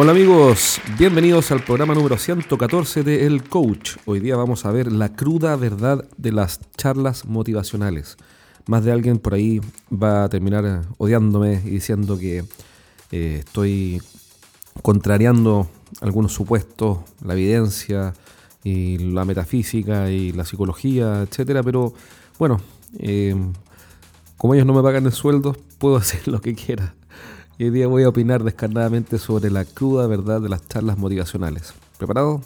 Hola amigos, bienvenidos al programa número 114 de El Coach. Hoy día vamos a ver la cruda verdad de las charlas motivacionales. Más de alguien por ahí va a terminar odiándome y diciendo que eh, estoy contrariando algunos supuestos, la evidencia y la metafísica y la psicología, etcétera, pero bueno, eh, como ellos no me pagan el sueldo, puedo hacer lo que quiera. Y hoy día voy a opinar descarnadamente sobre la cruda verdad de las charlas motivacionales. ¿Preparado?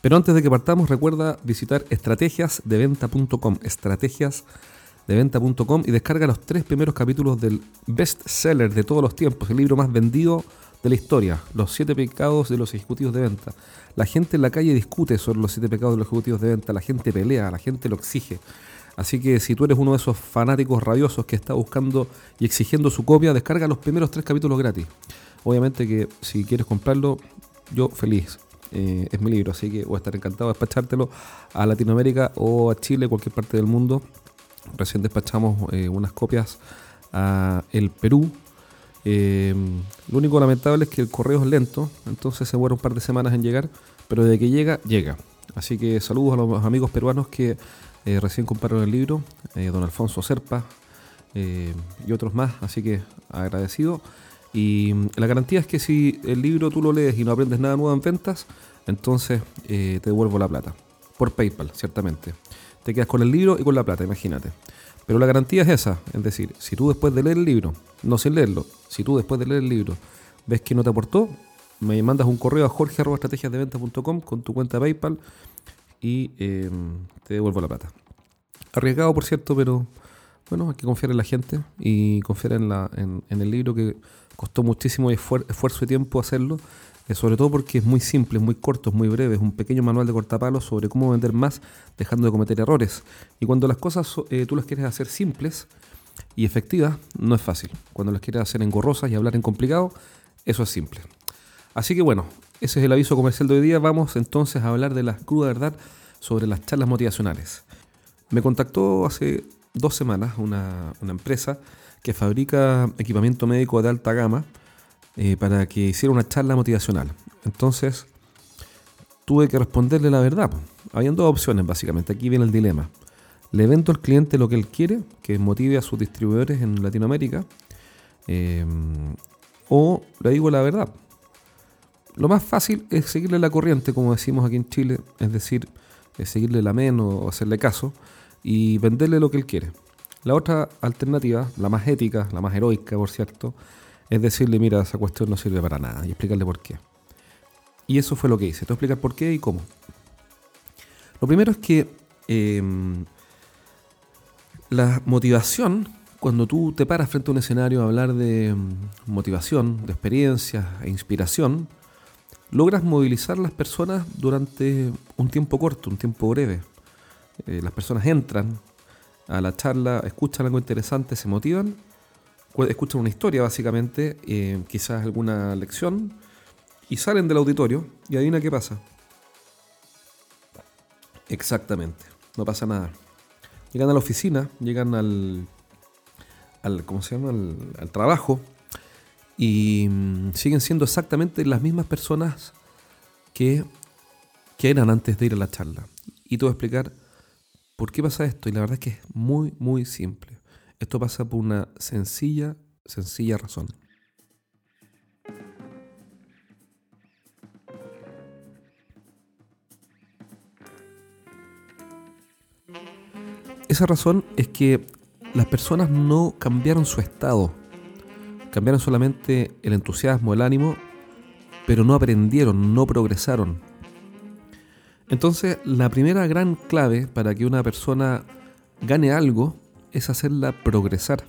Pero antes de que partamos, recuerda visitar estrategiasdeventa.com, estrategiasdeventa.com y descarga los tres primeros capítulos del best seller de todos los tiempos, el libro más vendido de la historia, Los siete pecados de los ejecutivos de venta. La gente en la calle discute sobre los siete pecados de los ejecutivos de venta, la gente pelea, la gente lo exige. Así que si tú eres uno de esos fanáticos rabiosos que está buscando y exigiendo su copia, descarga los primeros tres capítulos gratis. Obviamente que si quieres comprarlo, yo feliz. Eh, es mi libro, así que voy a estar encantado de despachártelo a Latinoamérica o a Chile, cualquier parte del mundo. Recién despachamos eh, unas copias a el Perú. Eh, lo único lamentable es que el correo es lento, entonces se demora un par de semanas en llegar, pero desde que llega, llega. Así que saludos a los amigos peruanos que eh, recién compraron el libro, eh, don Alfonso Serpa eh, y otros más, así que agradecido. Y mm, la garantía es que si el libro tú lo lees y no aprendes nada nuevo en ventas, entonces te devuelvo la plata. Por PayPal, ciertamente. Te quedas con el libro y con la plata, imagínate. Pero la garantía es esa, es decir, si tú después de leer el libro, no sin leerlo, si tú después de leer el libro ves que no te aportó, me mandas un correo a jorge.estrategiasdeventa.com con tu cuenta PayPal y em, te devuelvo la plata. Arriesgado, por cierto, pero bueno, hay que confiar en la gente y confiar en, la, en, el libro que costó muchísimo esfuerzo y tiempo hacerlo, eh, sobre todo porque es muy simple, es muy corto, es muy breve, es un pequeño manual de cortapalos sobre cómo vender más dejando de cometer errores. Y cuando las cosas eh, tú las quieres hacer simples y efectivas, no es fácil. Cuando las quieres hacer engorrosas y hablar en complicado, eso es simple. Así que bueno, ese es el aviso comercial de hoy día. Vamos entonces a hablar de la cruda verdad sobre las charlas motivacionales. Me contactó hace dos semanas una, empresa que fabrica equipamiento médico de alta gama eh, para que hiciera una charla motivacional. Entonces tuve que responderle la verdad. Habían dos opciones básicamente. Aquí viene el dilema. Le vendo al cliente lo que él quiere, que motive a sus distribuidores en Latinoamérica, eh, o le digo la verdad lo más fácil es seguirle la corriente, como decimos aquí en Chile, es decir, es seguirle la mano o hacerle caso y venderle lo que él quiere. La otra alternativa, la más ética, la más heroica, por cierto, es decirle, mira, esa cuestión no sirve para nada y explicarle por qué. Y eso fue lo que hice. Te voy a explicar por qué y cómo. Lo primero es que em, la motivación, cuando tú te paras frente a un escenario a hablar de em, motivación, de experiencia e inspiración, logras movilizar las personas durante un tiempo corto, un tiempo breve. Eh, las personas entran a la charla, escuchan algo interesante, se motivan, escuchan una historia básicamente, eh, quizás alguna lección, y salen del auditorio y adivina qué pasa. Exactamente, no pasa nada. Llegan a la oficina, llegan al, al ¿cómo se llama? al trabajo, y mm, siguen siendo exactamente las mismas personas que, que eran antes de ir a la charla. Y te voy a explicar por qué pasa esto. Y la verdad es que es muy, muy simple. Esto pasa por una sencilla, sencilla razón. Esa razón es que las personas no cambiaron su estado Cambiaron solamente el entusiasmo, el ánimo, pero no aprendieron, no progresaron. Entonces, la primera gran clave para que una persona gane algo es hacerla progresar.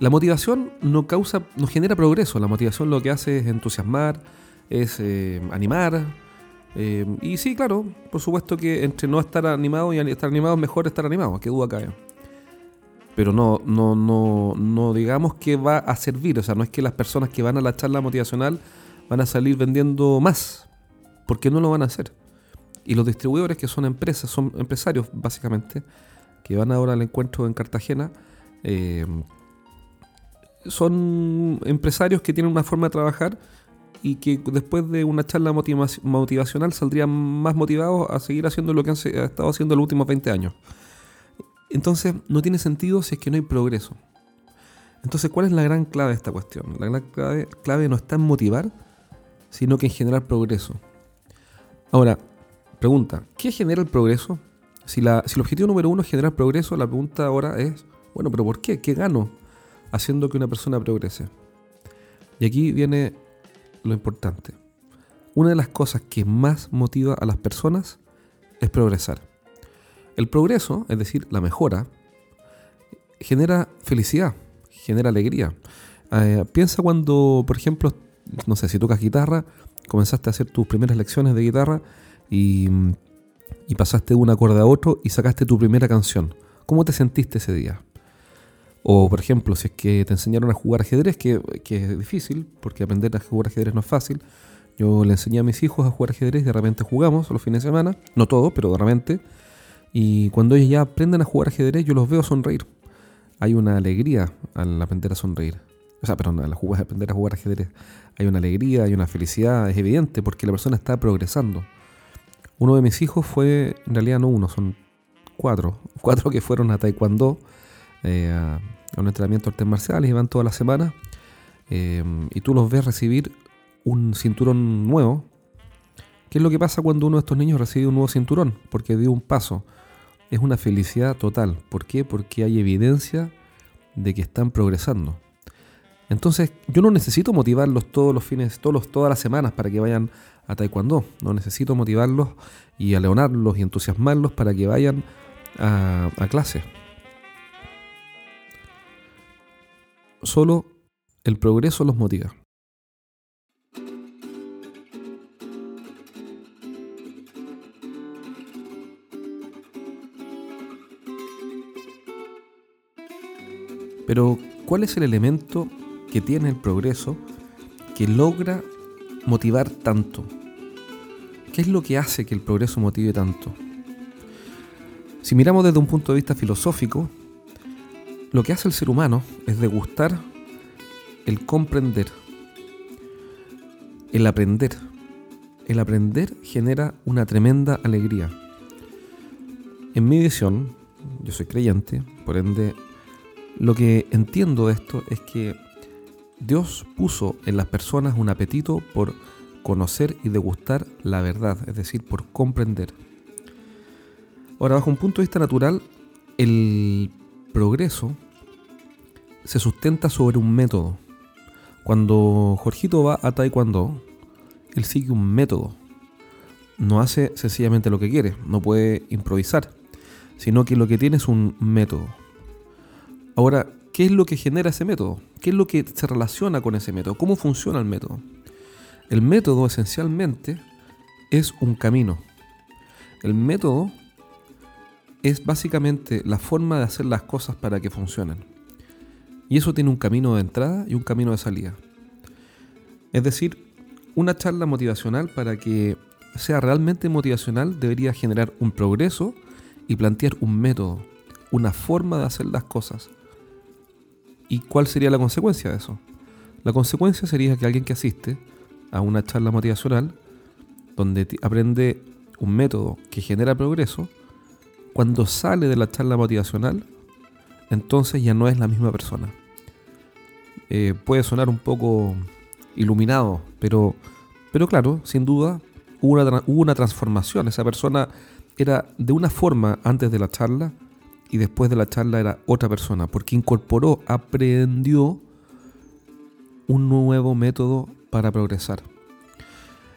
La motivación no causa, no genera progreso. La motivación lo que hace es entusiasmar, es eh, animar. Eh, y sí, claro, por supuesto que entre no estar animado y estar animado es mejor estar animado, qué duda cabe pero no, no, no, no digamos que va a servir. O sea, no es que las personas que van a la charla motivacional van a salir vendiendo más, porque no lo van a hacer. Y los distribuidores, que son empresas, son empresarios básicamente, que van ahora al encuentro en Cartagena, eh, son empresarios que tienen una forma de trabajar y que después de una charla motivacional saldrían más motivados a seguir haciendo lo que han estado haciendo los últimos 20 años. Entonces no tiene sentido si es que no hay progreso. Entonces, ¿cuál es la gran clave de esta cuestión? La gran clave, no está en motivar, sino que en generar progreso. Ahora, pregunta, ¿qué genera el progreso? Si, si el objetivo número uno es generar progreso, la pregunta ahora es, bueno, pero ¿por qué? ¿Qué gano haciendo que una persona progrese? Y aquí viene lo importante. Una de las cosas que más motiva a las personas es progresar. El progreso, es decir, la mejora, genera felicidad, genera alegría. Eh, piensa cuando, por ejemplo, no sé, si tocas guitarra, comenzaste a hacer tus primeras lecciones de guitarra y, pasaste de un acorde a otro y sacaste tu primera canción. ¿Cómo te sentiste ese día? O, por ejemplo, si es que te enseñaron a jugar ajedrez, que, es difícil, porque aprender a jugar ajedrez no es fácil. Yo le enseñé a mis hijos a jugar ajedrez y de repente jugamos los fines de semana. No todo, pero de repente. Y cuando ellos ya aprenden a jugar ajedrez, yo los veo sonreír. Hay una alegría al aprender a sonreír. O sea, perdón, al aprender a jugar ajedrez. Hay una alegría, hay una felicidad, es evidente, porque la persona está progresando. Uno de mis hijos fue, en realidad no uno, son cuatro. Cuatro que fueron a Taekwondo eh, a, un entrenamiento de artes marciales y van toda la semana. Eh, y tú los ves recibir un cinturón nuevo. ¿Qué es lo que pasa cuando uno de estos niños recibe un nuevo cinturón? Porque dio un paso. Es una felicidad total. ¿Por qué? Porque hay evidencia de que están progresando. Entonces, yo no necesito motivarlos todos los fines, todos todas las semanas para que vayan a Taekwondo. No necesito motivarlos y aleonarlos y entusiasmarlos para que vayan a, a clase. Solo el progreso los motiva. Pero, ¿cuál es el elemento que tiene el progreso que logra motivar tanto? ¿Qué es lo que hace que el progreso motive tanto? Si miramos desde un punto de vista filosófico, lo que hace el ser humano es degustar el comprender, el aprender. El aprender genera una tremenda alegría. En mi visión, yo soy creyente, por ende, lo que entiendo de esto es que Dios puso en las personas un apetito por conocer y degustar la verdad, es decir, por comprender. Ahora, bajo un punto de vista natural, el progreso se sustenta sobre un método. Cuando Jorgito va a Taekwondo, él sigue un método. No hace sencillamente lo que quiere, no puede improvisar, sino que lo que tiene es un método. Ahora, ¿qué es lo que genera ese método? ¿Qué es lo que se relaciona con ese método? ¿Cómo funciona el método? El método esencialmente es un camino. El método es básicamente la forma de hacer las cosas para que funcionen. Y eso tiene un camino de entrada y un camino de salida. Es decir, una charla motivacional para que sea realmente motivacional debería generar un progreso y plantear un método, una forma de hacer las cosas. ¿Y cuál sería la consecuencia de eso? La consecuencia sería que alguien que asiste a una charla motivacional, donde aprende un método que genera progreso, cuando sale de la charla motivacional, entonces ya no es la misma persona. Eh, puede sonar un poco iluminado, pero, pero claro, sin duda una, hubo una transformación. Esa persona era de una forma antes de la charla y después de la charla era otra persona, porque incorporó, aprendió un nuevo método para progresar.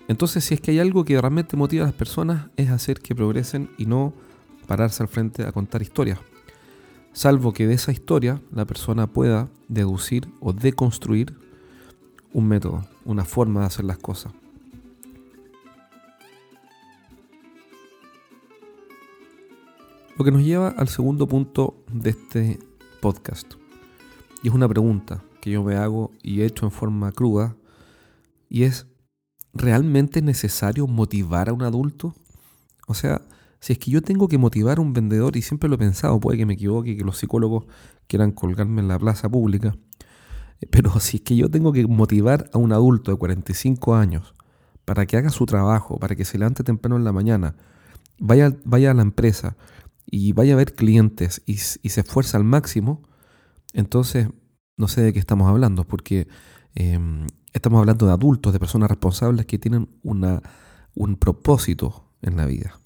Entonces, si es que hay algo que realmente motiva a las personas, es hacer que progresen y no pararse al frente a contar historias. Salvo que de esa historia la persona pueda deducir o deconstruir un método, una forma de hacer las cosas. Lo que nos lleva al segundo punto de este podcast. Y es una pregunta que yo me hago y he hecho en forma cruda. Y es, ¿realmente necesario motivar a un adulto? O sea, si es que yo tengo que motivar a un vendedor, y siempre lo he pensado, puede que me equivoque, que los psicólogos quieran colgarme en la plaza pública, Pero si es que yo tengo que motivar a un adulto de 45 años para que haga su trabajo, para que se levante temprano en la mañana, vaya, vaya a la empresa y vaya a ver clientes y, se esfuerza al máximo, entonces no sé de qué estamos hablando, porque em, estamos hablando de adultos, de personas responsables que tienen una, un propósito en la vida.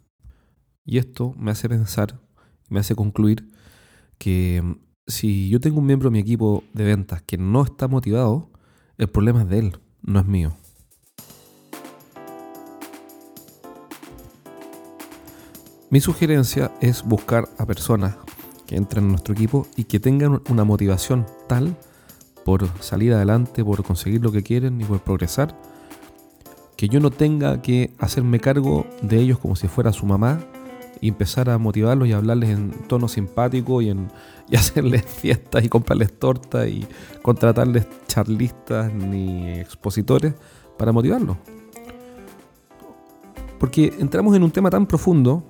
Y esto me hace pensar, me hace concluir que em, si yo tengo un miembro de mi equipo de ventas que no está motivado, el problema es de él, no es mío. Mi sugerencia es buscar a personas que entren en nuestro equipo y que tengan una motivación tal por salir adelante, por conseguir lo que quieren y por progresar, que yo no tenga que hacerme cargo de ellos como si fuera su mamá y empezar a motivarlos y hablarles en tono simpático y, en, y hacerles fiestas y comprarles tortas y contratarles charlistas ni expositores para motivarlos. Porque entramos en un tema tan profundo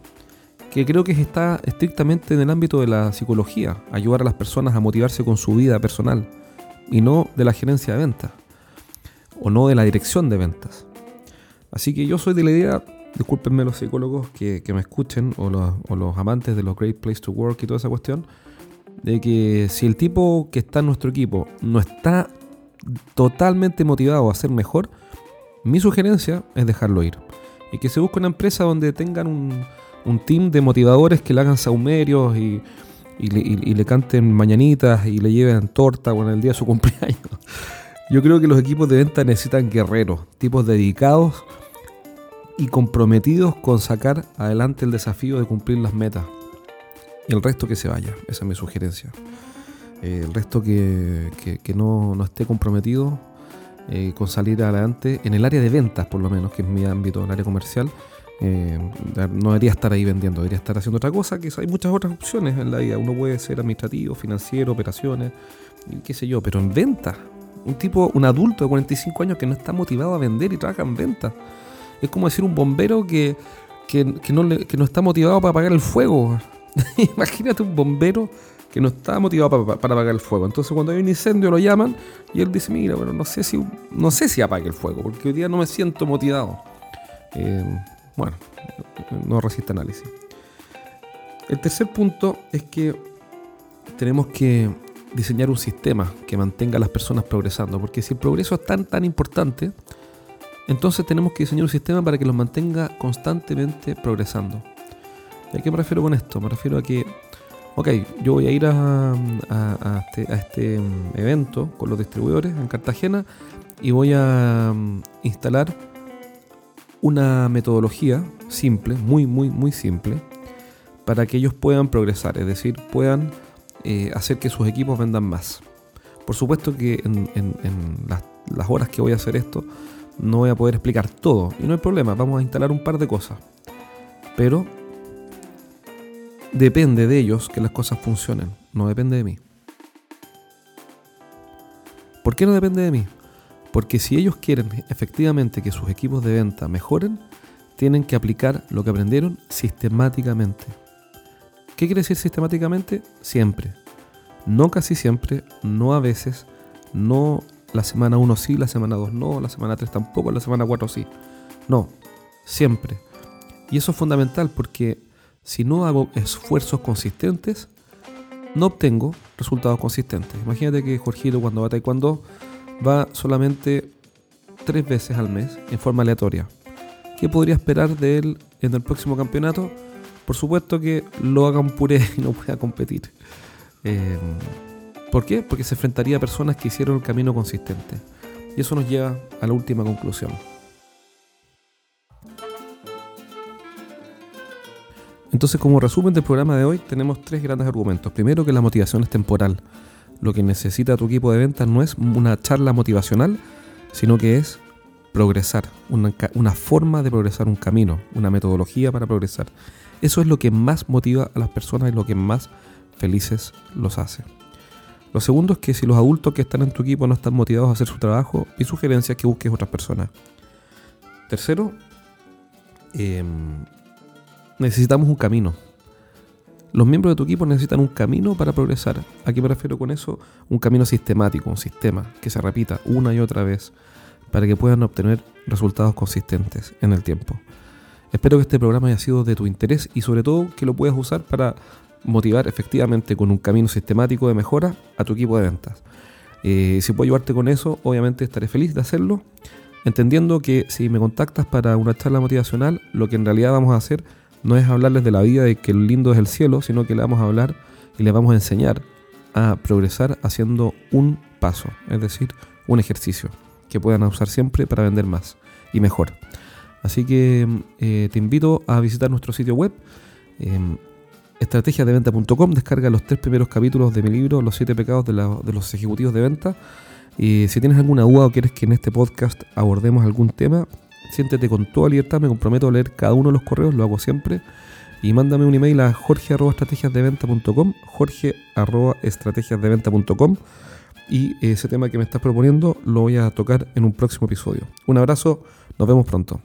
que creo que está estrictamente en el ámbito de la psicología, ayudar a las personas a motivarse con su vida personal y no de la gerencia de ventas o no de la dirección de ventas. Así que yo soy de la idea, discúlpenme los psicólogos que, me escuchen o los, amantes de los Great Place to Work y toda esa cuestión, de que si el tipo que está en nuestro equipo no está totalmente motivado a ser mejor, mi sugerencia es dejarlo ir. Y que se busque una empresa donde tengan un, un team de motivadores que le hagan saumerios y, le, canten mañanitas y le lleven torta con el día de su cumpleaños. Yo creo que los equipos de venta necesitan guerreros, tipos dedicados y comprometidos con sacar adelante el desafío de cumplir las metas. Y el resto que se vaya, esa es mi sugerencia. Eh, el resto que, no, esté comprometido eh, con salir adelante en el área de ventas, por lo menos, que es mi ámbito, el área comercial, eh, no debería estar ahí vendiendo, debería estar haciendo otra cosa, que hay muchas otras opciones en la vida. Uno puede ser administrativo, financiero, operaciones, qué sé yo, pero en venta. Un tipo, un adulto de 45 años que no está motivado a vender y trabaja en venta. Es como decir un bombero que, no, está motivado para apagar el fuego. Imagínate un bombero que no está motivado para, apagar el fuego. Entonces cuando hay un incendio lo llaman y él dice, mira, pero no sé si, no sé si apague el fuego, porque hoy día no me siento motivado. Eh, bueno, no resiste análisis. El tercer punto es que tenemos que diseñar un sistema que mantenga a las personas progresando, porque si el progreso es tan tan importante, entonces tenemos que diseñar un sistema para que los mantenga constantemente progresando. ¿Y a qué me refiero con esto? Me refiero a que, ok, yo voy a ir a, este, este, mm, evento con los distribuidores en Cartagena y voy a mm, instalar una metodología simple, muy, muy, muy simple, para que ellos puedan progresar, es decir, puedan eh, hacer que sus equipos vendan más. Por supuesto que en, las, las, horas que voy a hacer esto no voy a poder explicar todo, y no hay problema, vamos a instalar un par de cosas. Pero depende de ellos que las cosas funcionen, no depende de mí. ¿Por qué no depende de mí? Porque si ellos quieren efectivamente que sus equipos de venta mejoren, tienen que aplicar lo que aprendieron sistemáticamente. ¿Qué quiere decir sistemáticamente? Siempre. No casi siempre, no a veces, no la semana 1 sí, la semana 2 no, la semana 3 tampoco, la semana 4 sí. No, siempre. Y eso es fundamental porque si no hago esfuerzos consistentes, no obtengo resultados consistentes. Imagínate que Jorgito cuando va a Taekwondo va solamente tres veces al mes en forma aleatoria. ¿Qué podría esperar de él en el próximo campeonato? Por supuesto que lo haga un puré y no pueda competir. Eh, ¿Por qué? Porque se enfrentaría a personas que hicieron el camino consistente. Y eso nos lleva a la última conclusión. Entonces, como resumen del programa de hoy, tenemos tres grandes argumentos. Primero, que la motivación es temporal lo que necesita tu equipo de ventas no es una charla motivacional, sino que es progresar, una, forma de progresar, un camino, una metodología para progresar. Eso es lo que más motiva a las personas y lo que más felices los hace. Lo segundo es que si los adultos que están en tu equipo no están motivados a hacer su trabajo, mi sugerencia es que busques otras personas. Tercero, em, necesitamos un camino. Los miembros de tu equipo necesitan un camino para progresar. ¿A qué me refiero con eso? Un camino sistemático, un sistema que se repita una y otra vez para que puedan obtener resultados consistentes en el tiempo. Espero que este programa haya sido de tu interés y sobre todo que lo puedas usar para motivar efectivamente con un camino sistemático de mejora a tu equipo de ventas. Eh, si puedo ayudarte con eso, obviamente estaré feliz de hacerlo, entendiendo que si me contactas para una charla motivacional, lo que en realidad vamos a hacer no es hablarles de la vida, de que el lindo es el cielo, sino que le vamos a hablar y le vamos a enseñar a progresar haciendo un paso, es decir, un ejercicio que puedan usar siempre para vender más y mejor. Así que eh, te invito a visitar nuestro sitio web. Eh, estrategiasdeventa.com, descarga los tres primeros capítulos de mi libro, Los siete pecados de, los ejecutivos de venta. Y si tienes alguna duda o quieres que en este podcast abordemos algún tema, siéntete con toda libertad, me comprometo a leer cada uno de los correos, lo hago siempre. Y mándame un email a jorge.estrategiasdeventa.com, jorge.estrategiasdeventa.com y ese tema que me estás proponiendo lo voy a tocar en un próximo episodio. Un abrazo, nos vemos pronto.